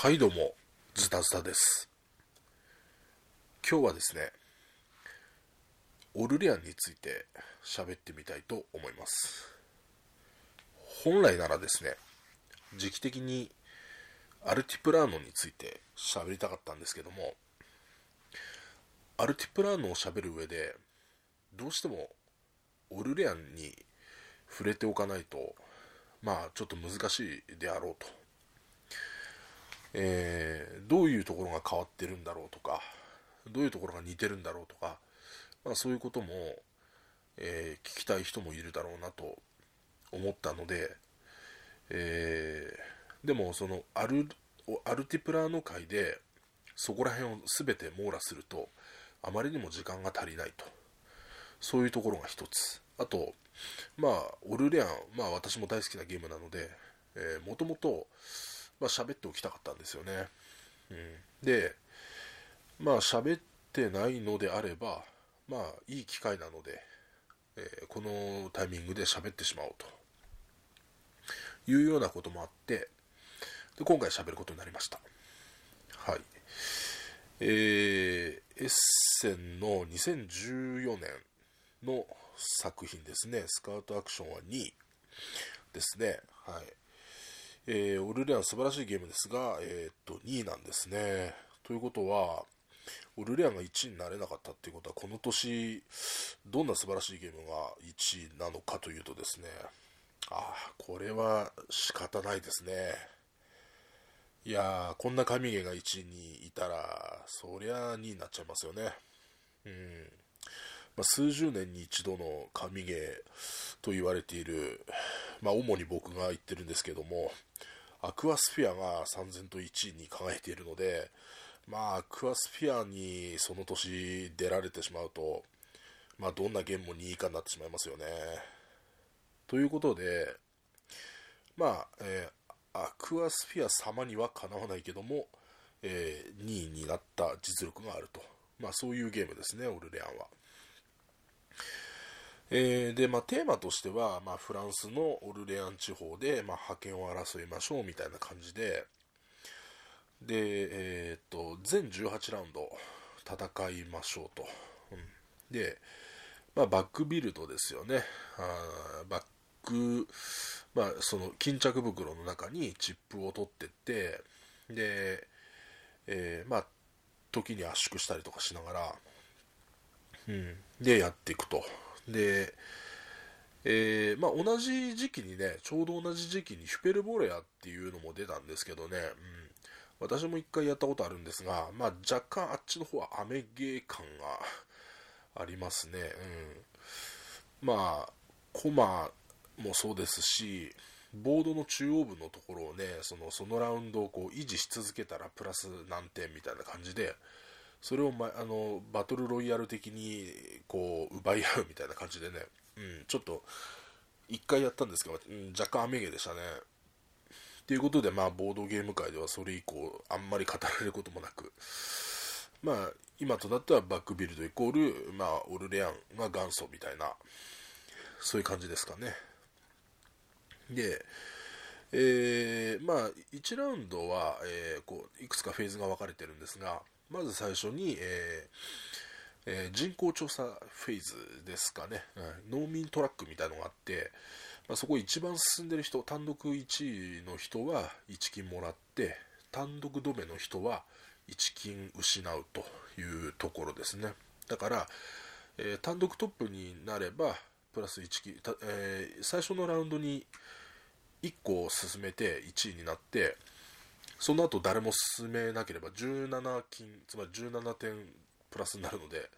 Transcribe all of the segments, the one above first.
はいどうも、ズタズタです。今日はですね、オルレアンについて喋ってみたいと思います。本来ならですね、時期的にアルティプラーノについて喋りたかったんですけども、アルティプラーノを喋る上で、どうしてもオルレアンに触れておかないと、まあちょっと難しいであろうと。えー、どういうところが変わってるんだろうとか、どういうところが似てるんだろうとか、まあそういうことも、えー、聞きたい人もいるだろうなと思ったので、えー、でもそのアル、アルティプラーノ会で、そこら辺を全て網羅すると、あまりにも時間が足りないと。そういうところが一つ。あと、まあ、オルレアン、まあ私も大好きなゲームなので、えー、もともと、まあ喋っておきたかったんですよね。うん。で、まあ喋ってないのであれば、まあいい機会なので、えー、このタイミングで喋ってしまおうと。いうようなこともあって、で今回喋ることになりました。はい。えー、エッセンの2014年の作品ですね。スカウトアクションは2位ですね。はい。えー、オルレアン素晴らしいゲームですが、えー、っと、2位なんですね。ということは、オルレアンが1位になれなかったっていうことは、この年、どんな素晴らしいゲームが1位なのかというとですね、ああ、これは仕方ないですね。いやー、こんな神ゲが1位にいたら、そりゃ2位になっちゃいますよね。うん。まあ、数十年に一度の神ゲーと言われている、まあ、主に僕が言ってるんですけども、アクアスフィアが三千と1位に輝いているので、まあ、アクアスフィアにその年出られてしまうと、まあ、どんなゲームも2位以下になってしまいますよね。ということで、まあ、えー、アクアスフィア様にはかなわないけども、えー、2位になった実力があると。まあ、そういうゲームですね、オルレアンは。えー、で、まあ、テーマとしては、まあ、フランスのオルレアン地方で、まあ、覇権を争いましょうみたいな感じで、で、えー、っと、全18ラウンド戦いましょうと。うん、で、まあ、バックビルドですよね。あバック、まあ、その巾着袋の中にチップを取ってって、で、えー、まあ、時に圧縮したりとかしながら、うん、で、やっていくと。で、えー、まあ、同じ時期にね、ちょうど同じ時期にヒュペルボレアっていうのも出たんですけどね、うん、私も一回やったことあるんですが、まあ、若干あっちの方はアメゲー感がありますね。うん、まあ、コマもそうですし、ボードの中央部のところをね、そのそのラウンドをこう維持し続けたらプラス何点みたいな感じで、それを、ま、あのバトルロイヤル的にこう奪い合うみたいな感じでね、うん、ちょっと一回やったんですけど、うん、若干雨毛でしたね。ということで、まあ、ボードゲーム界ではそれ以降、あんまり語られることもなく、まあ、今となってはバックビルドイコール、まあ、オルレアンが元祖みたいな、そういう感じですかね。で、えー、まあ、1ラウンドは、えー、こう、いくつかフェーズが分かれてるんですが、まず最初に、えーえー、人口調査フェーズですかね、うん、農民トラックみたいのがあって、まあ、そこ一番進んでる人、単独1位の人は1金もらって、単独止めの人は1金失うというところですね。だから、えー、単独トップになれば、プラス1金、えー、最初のラウンドに1個進めて1位になって、その後誰も進めなければ17金、つまり17点プラスになるので、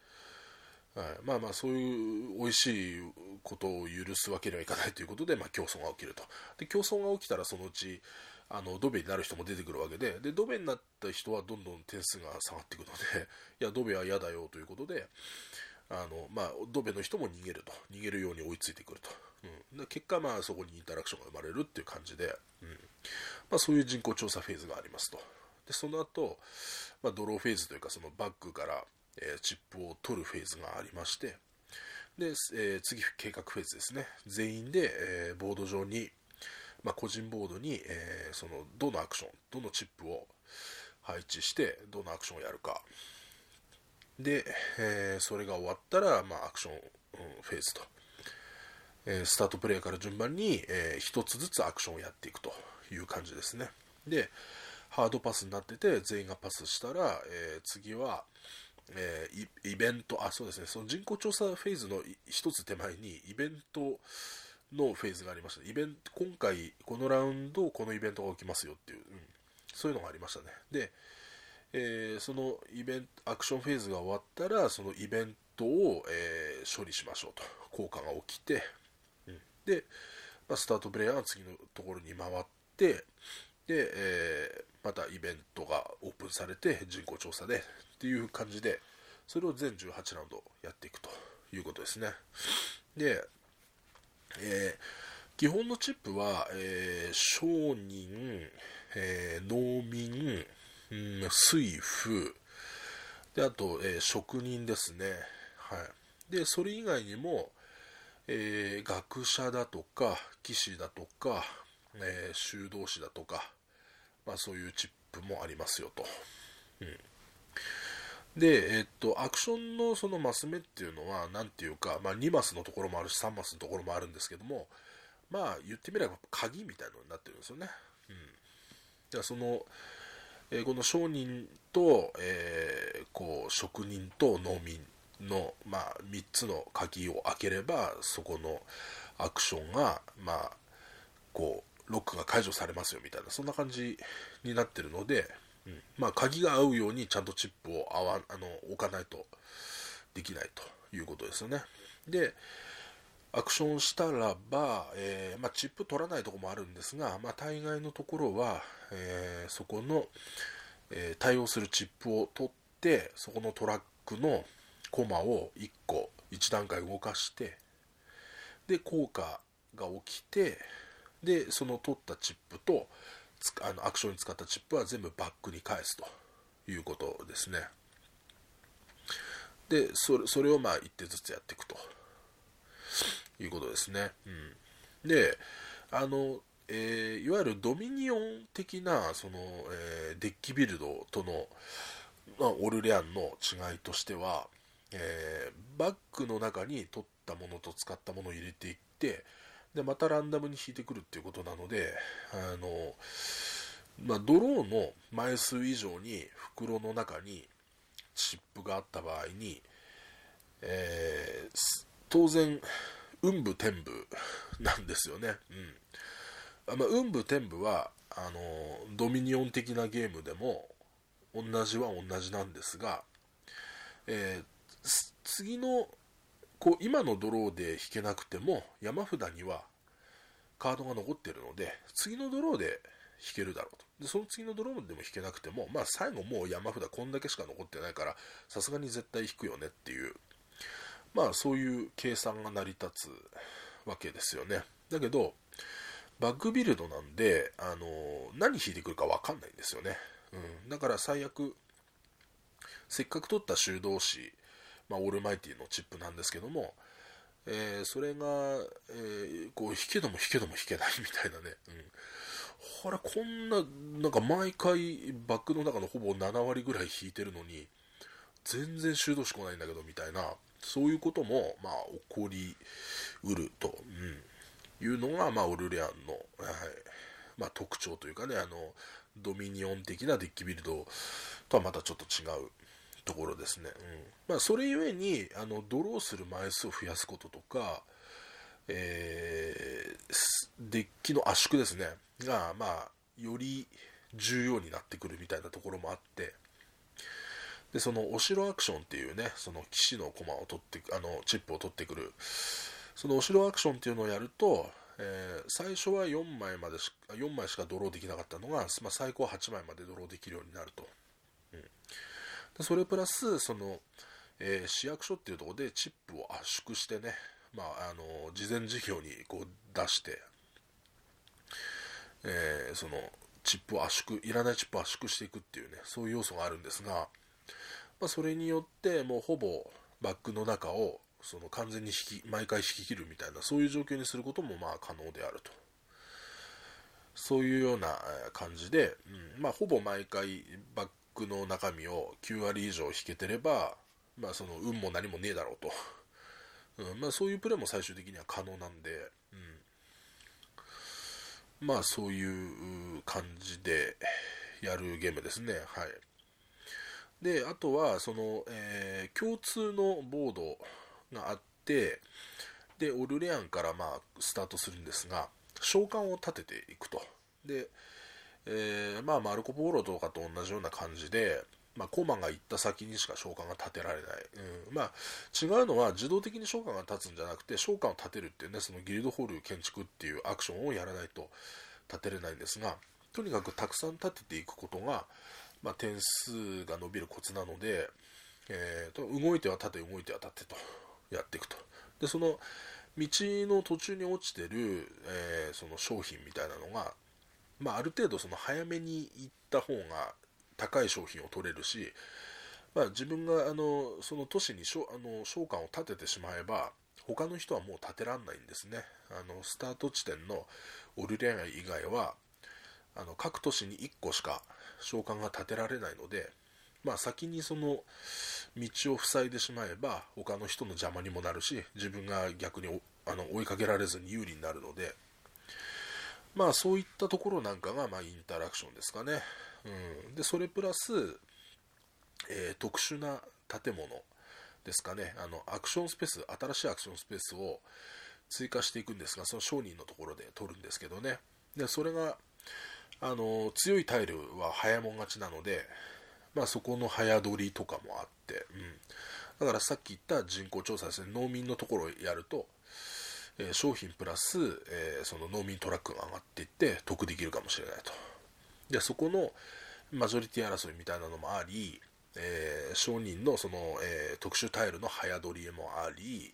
はい、まあまあそういう美味しいことを許すわけにはいかないということで、まあ競争が起きると。で、競争が起きたらそのうち、あの、ドベになる人も出てくるわけで、で、ドベになった人はどんどん点数が下がっていくので、いや、ドベは嫌だよということで、あの、まあ、ドベの人も逃げると。逃げるように追いついてくると。うん。で結果、まあ、そこにインタラクションが生まれるっていう感じで、うん。まあ、そういう人口調査フェーズがありますと。で、その後、まあ、ドローフェーズというか、そのバッグから、えー、チップを取るフェーズがありまして、で、えー、次、計画フェーズですね。全員で、えー、ボード上に、まあ、個人ボードに、えー、そのどのアクションどのチップを配置してどのアクションをやるかで、え、それが終わったら、まあ、アクション、フェーズと、え、スタートプレイから順番に、え、1つずつアクションをやっていくという感じですね。でハードパスになってて全員がパスしたら、え次は、えイベントあそうですね。その人口調査フェーズの1つ手前にイベントのフェーズがありました、イベント今回このラウンドこのイベントが起きますよっていう、うん、そういうのがありましたね。でえー、そのイベントアクションフェーズが終わったらそのイベントを、え、処理しましょうと。効果が起きて、うん、で、まあ、スタートプレイヤーは次のところに回ってで、えー、またイベントがオープンされて人口調査でっていう感じでそれを全18ラウンドやっていくということですねで、えー、基本のチップは、えー、商人、え、農民うん、水夫、で、あと、え、職人ですね。はい。で、それ以外にも、え、学者だとか、騎士だとか、えー、修道士だとか、まあそういうチップもありますよと。うん。で、えっと、アクションのそのマス目っていうのは、なんていうか、まあ2マスのところもあるし、3マスのところもあるんですけども、まあ言ってみれば鍵みたいなのになってるんですよね。うん。じゃその、えー、この商人と、えー、こう職人と農民の、まあ、3つの鍵を開ければそこのアクションが、まあ、こうロックが解除されますよみたいなそんな感じになってるので、うんまあ、鍵が合うようにちゃんとチップを合わあの置かないとできないということですよね。で、アクションしたらば、えー、まあ、チップ取らないとこもあるんですが、まあ、大概のところは、えー、そこの、えー、対応するチップを取ってそこのトラックのコマを1個1段階動かしてで効果が起きてでその取ったチップとあのアクションに使ったチップは全部バックに返すと。いうことですね。でそれそれをまあ1手ずつやっていくと。いうことですね。うん、で、あの、えー、いわゆるドミニオン的な、その、えー、デッキビルドとの、まあ、オルレアンの違いとしては、えー、バッグの中に取ったものと使ったものを入れていって、で、またランダムに引いてくるっていうことなので、あの、まあ、ドローの枚数以上に袋の中にチップがあった場合に、えー、当然、運武天武なんですよね。うん。まあ、運武天武は、あの、ドミニオン的なゲームでも、同じは同じなんですが、えー、次の、こう、今のドローで引けなくても、山札にはカードが残ってるので、次のドローで引けるだろうと。で、その次のドローでも引けなくても、まあ最後もう山札こんだけしか残ってないから、さすがに絶対引くよねっていうまあそういう計算が成り立つわけですよね。だけど、バッグビルドなんで、あの、何引いてくるかわかんないんですよね。うん。だから最悪、せっかく取った修道士、まあ、オールマイティのチップなんですけども、えー、それが、えー、こう、引けども引けども引けないみたいなね。うん。ほら、こんな、なんか毎回バッグの中のほぼ7割ぐらい引いてるのに、全然修道士来ないんだけど、みたいな。そういうことも、まあ、起こりうると、うん、いうのが、まあ、オルレアンの、はいまあ、特徴というかね、あの、ドミニオン的なデッキビルドとはまたちょっと違うところですね。うん。まあ、それゆえに、あの、ドローする枚数を増やすこととか、えー、デッキの圧縮ですね、が、まあ、より重要になってくるみたいなところもあって、で、そのお城アクションっていうね、その騎士の駒を取って、あの、チップを取ってくる、そのお城アクションっていうのをやると、えー、最初は4枚までし、4枚しかドローできなかったのが、まあ、最高8枚までドローできるようになると。でそれプラス、その、えー、市役所っていうところでチップを圧縮してね、まあ、あの、事前事業にこう出して、えー、その、チップを圧縮、いらないチップを圧縮していくっていうね、そういう要素があるんですが、まあ、それによってもうほぼバッグの中をその完全に引き毎回引き切るみたいなそういう状況にすることもまあ可能であると。そういうような感じで、うんまあ、ほぼ毎回バッグの中身を9割以上引けてれば、まあ、その運も何もねえだろうと、うんまあ、そういうプレーも最終的には可能なんで、うん、まあそういう感じでやるゲームですね。はい。で、あとは、その、えー、共通のボードがあって、で、オルレアンからまあスタートするんですが、召喚を立てていくと。で、えー、まあマルコ・ポーロとかと同じような感じで、まあ、コマが行った先にしか召喚が立てられない。うん、まあ、違うのは自動的に召喚が立つんじゃなくて、召喚を立てるっていうね、そのギルドホール建築っていうアクションをやらないと立てれないんですが、とにかくたくさん立てていくことが、まあ、点数が伸びるコツなので、えーと、動いては立て、動いては立てとやっていくと。で、その道の途中に落ちてる、えー、その商品みたいなのが、まあ、ある程度その早めに行った方が高い商品を取れるし、まあ、自分があのその都市にあの商館を建ててしまえば他の人はもう建てらんないんですね。あのスタート地点のオルレア以外はあの各都市に1個しか召喚が建てられないので、まあ、先にその道を塞いでしまえば他の人の邪魔にもなるし自分が逆にあの追いかけられずに有利になるので、まあ、そういったところなんかが、まあ、インタラクションですかね、うん、でそれプラス、えー、特殊な建物ですかね。あのアクションスペース新しいアクションスペースを追加していくんですがその商人のところで取るんですけどね。でそれがあの強いタイルは早もん勝ちなので、まあ、そこの早取りとかもあって、うん、だからさっき言った人口調査ですね。農民のところをやると、え、商品プラス、え、その農民トラックが上がっていって得できるかもしれないとでそこのマジョリティ争いみたいなのもあり、えー、商人のその、え特殊タイルの早取りもあり、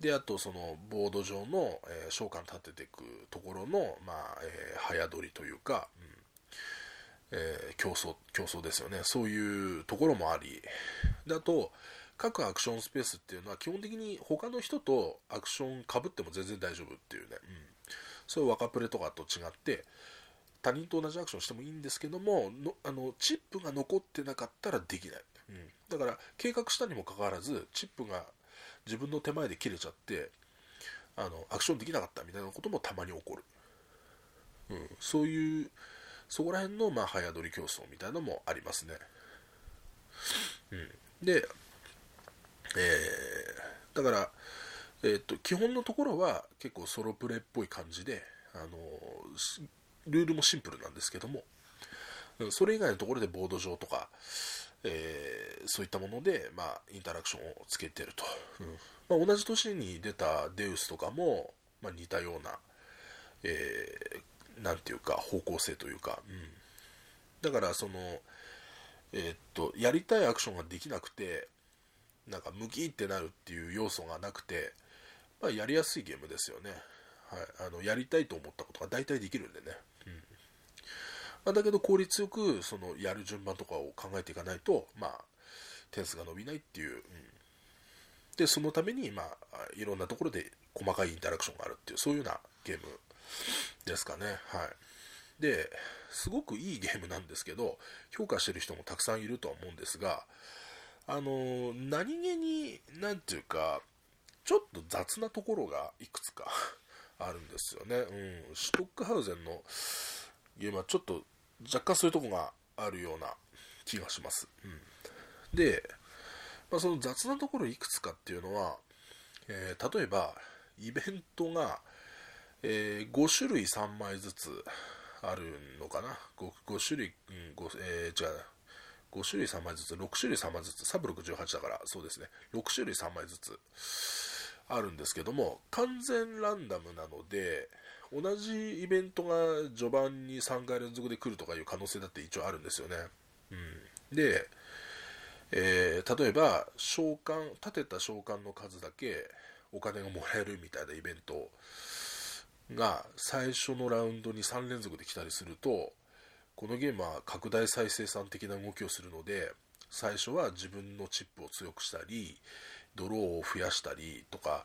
で、あとそのボード上の、えー、召喚立てていくところの、まあ、えー、早取りというか、うんえー、競争、競争ですよね。そういうところもあり、で、あと、各アクションスペースっていうのは基本的に他の人とアクションかぶっても全然大丈夫っていうね、うん、そういう若プレとかと違って、他人と同じアクションしてもいいんですけども、のあのチップが残ってなかったらできない。うん、だから、計画したにもかかわらず、チップが自分の手前で切れちゃってあのアクションできなかったみたいなこともたまに起こる、うん、そういうそこら辺のまあ早取り競争みたいなのもありますね、うん、で、えー、だから、えー、っと基本のところは結構ソロプレイっぽい感じであのルールもシンプルなんですけどもそれ以外のところでボード上とか、えー、そういったもので、まあ、インタラクションをつけてると、うん。まあ、同じ年に出たデウスとかも、まあ、似たような、えー、ていうか方向性というか、うん、だからその、えー、っとやりたいアクションができなくてなんかムキってなるっていう要素がなくて、まあ、やりやすいゲームですよね、はい、あのやりたいと思ったことが大体できるんでね、うん。まあ、だけど効率よくそのやる順番とかを考えていかないと、まあ、点数が伸びないっていう、うん、でそのために、まあ、いろんなところで細かいインタラクションがあるっていうそういうようなゲームですかね。はい。ですごくいいゲームなんですけど評価してる人もたくさんいるとは思うんですがあの何気に何ていうかちょっと雑なところがいくつか あるんですよね、うん、シュトックハウゼンのゲームはちょっと若干そういうとこがあるような気がします。うん、で、まあ、その雑なところいくつかっていうのは、えー、例えば、イベントが、えー、5種類3枚ずつあるのかな。5, 5種類、うん5えー、違う。5種類3枚ずつ、6種類3枚ずつ、サブ68だから、そうですね、6種類3枚ずつあるんですけども、完全ランダムなので、同じイベントが序盤に3回連続で来るとかいう可能性だって一応あるんですよね。うん、で、えー、例えば召喚立てた召喚の数だけお金がもらえるみたいなイベントが最初のラウンドに3連続で来たりするとこのゲームは拡大再生産的な動きをするので最初は自分のチップを強くしたりドローを増やしたりとか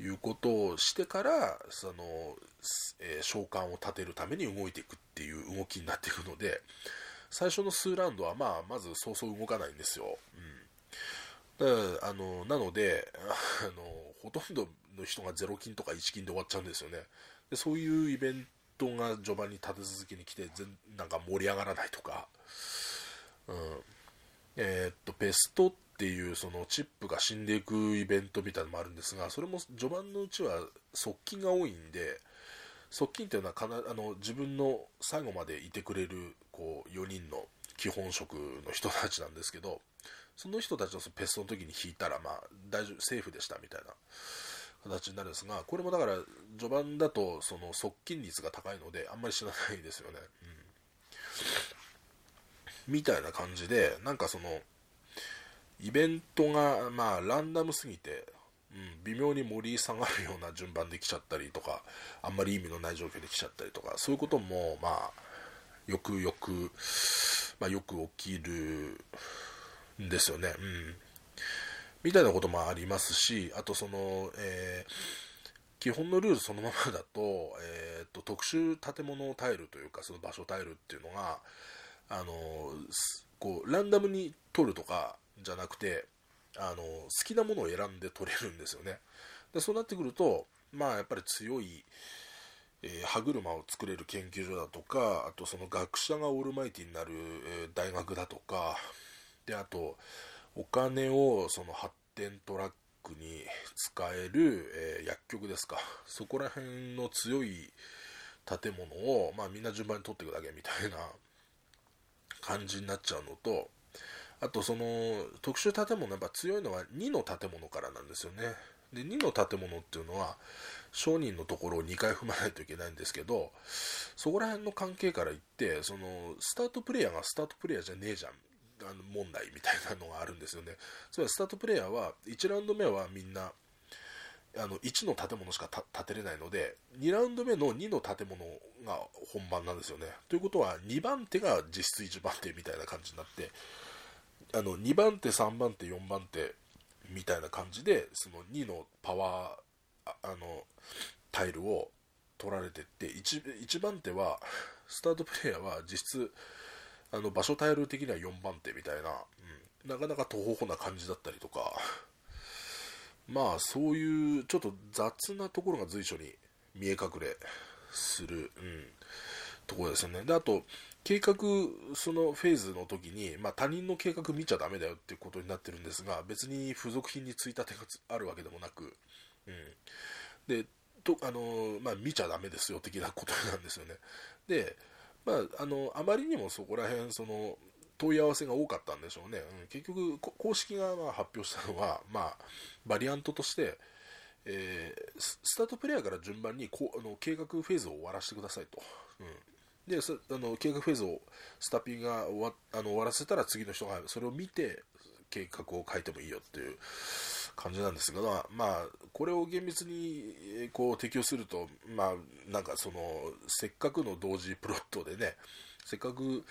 いうことをしてからその、えー、召喚を立てるために動いていくっていう動きになっていくので最初の数ラウンドは、まあ、まずそうそう動かないんですよ、うん、だあのなのであのほとんどの人が0金とか1金で終わっちゃうんですよね。でそういうイベントが序盤に立て続けに来て全なんか盛り上がらないとか、うん。えー、っとペストっていうそのチップが死んでいくイベントみたいなのもあるんですがそれも序盤のうちは側近が多いんで側近っていうのはかなあの自分の最後までいてくれるこう4人の基本職の人たちなんですけどその人たちをペストの時に引いたらまあ大丈夫セーフでしたみたいな。形になるんですがこれもだから序盤だとその側近率が高いのであんまり知らないですよね、うん、みたいな感じでなんかそのイベントがまあランダムすぎて、うん、微妙に盛り下がるような順番で来ちゃったりとかあんまり意味のない状況で来ちゃったりとかそういうこともまあよくよく、まあ、よく起きるんですよね、うん。みたいなこともありますし、あとその、えー、基本のルールそのままだと、えーと、特殊建物タイルというか、その場所タイルっていうのが、あのこうランダムに取るとかじゃなくて、あの好きなものを選んで取れるんですよね。でそうなってくると、まあ、やっぱり強い、えー、歯車を作れる研究所だとか、あとその学者がオールマイティになる、えー、大学だとか、であと、お金をその発展トラックに使える、えー、薬局ですか。そこら辺の強い建物を、まあ、みんな順番に取っていくだけみたいな感じになっちゃうのとあとその特殊建物やっぱ強いのは2の建物からなんですよね。で2の建物っていうのは商人のところを2回踏まないといけないんですけどそこら辺の関係から言ってそのスタートプレイヤーがスタートプレイヤーじゃねえじゃんあの問題みたいなのがあるんですよね。つまりスタートプレイヤーは1ラウンド目はみんなあの1の建物しか建てれないので2ラウンド目の2の建物が本番なんですよね。ということは2番手が実質1番手みたいな感じになってあの2番手3番手4番手みたいな感じでその2のパワーあのタイルを取られてって 1, 1番手はスタートプレイヤーは実質あの場所タイル的には4番手みたいな、うん、なかなか途方法な感じだったりとか、まあそういうちょっと雑なところが随所に見え隠れする、うん、ところですよね。で、あと、計画、そのフェーズの時に、まあ、他人の計画見ちゃダメだよっていうことになってるんですが、別に付属品についた手があるわけでもなく、うん。で、と、あの、まあ、見ちゃダメですよ的なことなんですよね。で、まあ、あのあまりにもそこら辺その問い合わせが多かったんでしょうね、うん、結局公式がまあ発表したのは、まあ、バリアントとして、えー、スタートプレイヤーから順番にこあの計画フェーズを終わらせてくださいと、うん、であの計画フェーズをスタピーが終わあの終わらせたら次の人がそれを見て計画を書いてもいいよっていう感じなんですが、まあ、これを厳密にこう適用すると、まあ、なんかその、せっかくの同時プロットでね、せっかく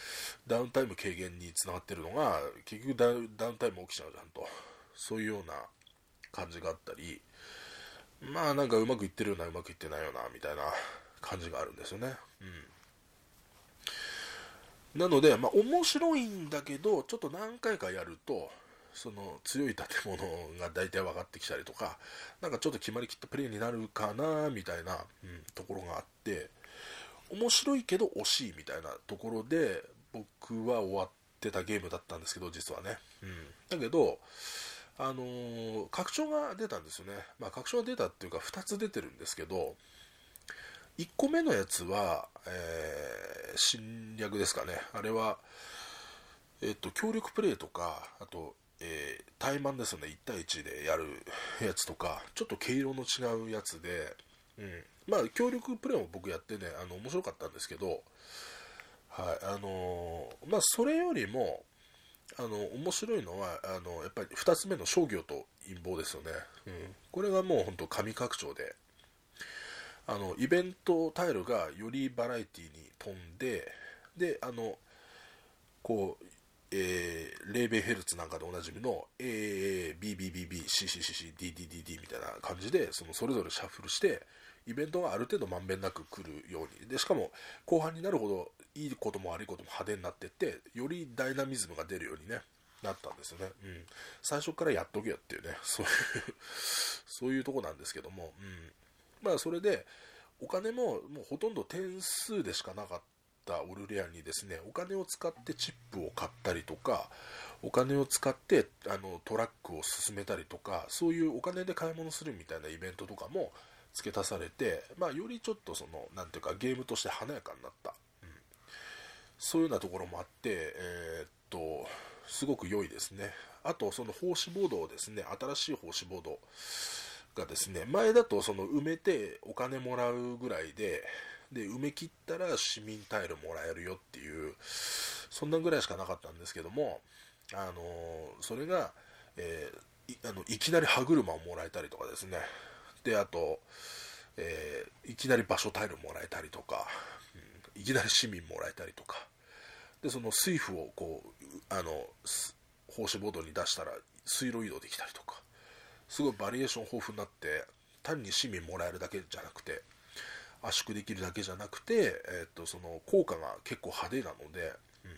ダウンタイム軽減につながってるのが、結局ダウンタイム起きちゃうじゃんと、そういうような感じがあったり、まあなんかうまくいってるような、うまくいってないような、みたいな感じがあるんですよね。うん。なので、まあ面白いんだけど、ちょっと何回かやると、その強い建物が大体分かってきたりとか、なんかちょっと決まりきったプレーになるかなみたいな、うん、ところがあって、面白いけど惜しいみたいなところで、僕は終わってたゲームだったんですけど、実はね。うん、だけど、あのー、拡張が出たんですよね。まあ、拡張が出たっていうか、2つ出てるんですけど、1個目のやつは、えー、侵略ですかね。あれは、えっと、協力プレイとか、あと、えー、対マンですよね、1対1でやるやつとか、ちょっと毛色の違うやつで、うん、まあ、協力プレイも僕やってね、あの、面白かったんですけど、はい、あのー、まあ、それよりも、あの、面白いのは、あの、やっぱり2つ目の商業と陰謀ですよね。うん。これがもう本当神拡張で、あの、イベントタイルがよりバラエティに富んで、で、あの、こう、えー、レーベヘルツなんかでおなじみの AABBBBCCCCDDDD みたいな感じで、そのそれぞれシャッフルして、イベントがある程度まんべんなく来るように。で、しかも後半になるほどいいことも悪いことも派手になっていって、よりダイナミズムが出るようにね、なったんですよね。うん。最初からやっとけよっていうね、そういうそういうとこなんですけども、うん。まあそれで、お金ももうほとんど点数でしかなかったたオルレアンにですねお金を使ってチップを買ったりとかお金を使ってあのトラックを進めたりとかそういうお金で買い物するみたいなイベントとかも付け足されて、まあ、よりちょっとその何ていうかゲームとして華やかになった、うん、そういうようなところもあって、えー、っとすごく良いですね。あとその奉仕ボードをですね新しい奉仕ボードがですね前だとその埋めてお金もらうぐらいでで埋め切ったら市民タイルもらえるよっていうそんなぐらいしかなかったんですけどもあのそれが、えー、いあのいきなり歯車をもらえたりとかですね。であと、えー、いきなり場所タイルもらえたりとか、うん、いきなり市民もらえたりとか。でその水夫をこうあの奉仕ボードに出したら水路移動できたりとか。すごいバリエーション豊富になって単に市民もらえるだけじゃなくて圧縮できるだけじゃなくて、えー、とその効果が結構派手なので、うん。ま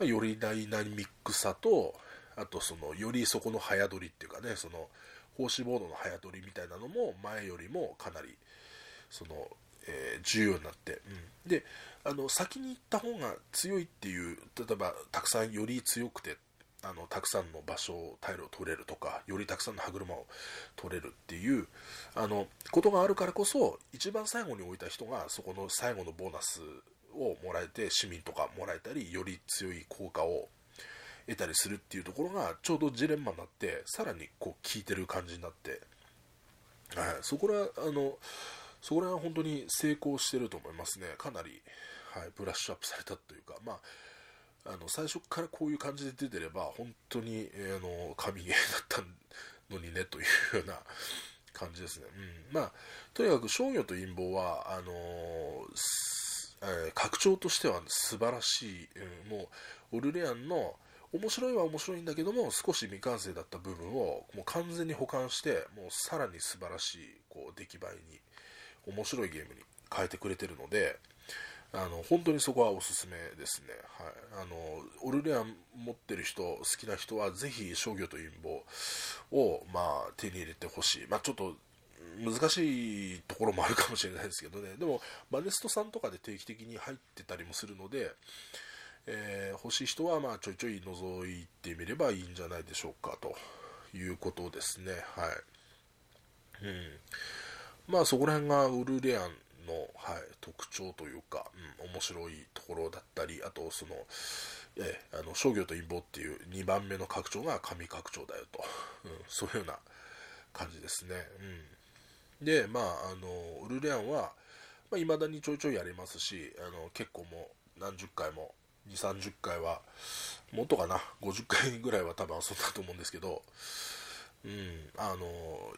あ、よりダイナミックさとあとそのよりそこの早取りっていうかねその奉仕ボードの早取りみたいなのも前よりもかなりその、えー、重要になって、うん、であの先に行った方が強いっていう例えばたくさんより強くてあのたくさんの場所をタイルを取れるとかよりたくさんの歯車を取れるっていうあのことがあるからこそ一番最後に置いた人がそこの最後のボーナスをもらえて市民とかもらえたりより強い効果を得たりするっていうところがちょうどジレンマになってさらにこう効いてる感じになって、はい、そこらあのそこら辺は本当に成功してると思いますね。かなり、はい、ブラッシュアップされたというかまああの最初からこういう感じで出てれば本当に、えー、あの神ゲーだったのにねというような感じですね、うん、まあとにかく商業と陰謀はあのー、えー、拡張としては素晴らしい、うん、もうオルレアンの面白いは面白いんだけども少し未完成だった部分をもう完全に保管してもうさらに素晴らしいこう出来栄えに面白いゲームに変えてくれてるのであの本当にそこはおすすめですね、はい、あのオルレアン持ってる人好きな人はぜひ商業と陰謀を、まあ、手に入れてほしい、まあ、ちょっと難しいところもあるかもしれないですけどね。でもマネストさんとかで定期的に入ってたりもするので、えー、欲しい人はまあちょいちょい覗いてみればいいんじゃないでしょうかということですね。はい。うん。まあそこら辺がウルレアンの、はい、特徴というか、うん、面白いところだったり、あとその、えあの商業と陰謀っていう2番目の拡張が神拡張だよと、うん、そういうような感じですね。うん、で、まあ、あのウルレアンは、まあ、未だにちょいちょいやりますし、あの結構もう何十回も、2、30回は、もっとかな、50回ぐらいは多分遊んだと思うんですけど、うん、あの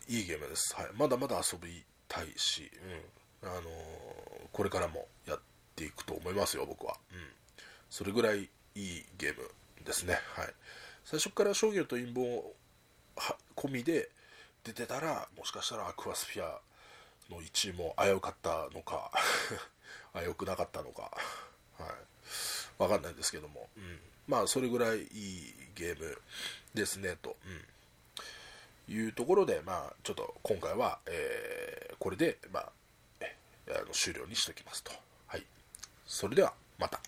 いいゲームです。はい、まだまだ遊びたいし、うんあのこれからもやっていくと思いますよ、僕は。うん。それぐらいいいゲームですね。はい。最初から商業と陰謀込みで出てたら、もしかしたらアクアスフィアの1位も危うかったのか 危うくなかったのか、はい。わかんないですけども、うん。まあ、それぐらいいいゲームですね、と。うん。いうところで、まあ、ちょっと今回は、えー、これで、まあ、あの終了にしておきますと。はい。それでは、また。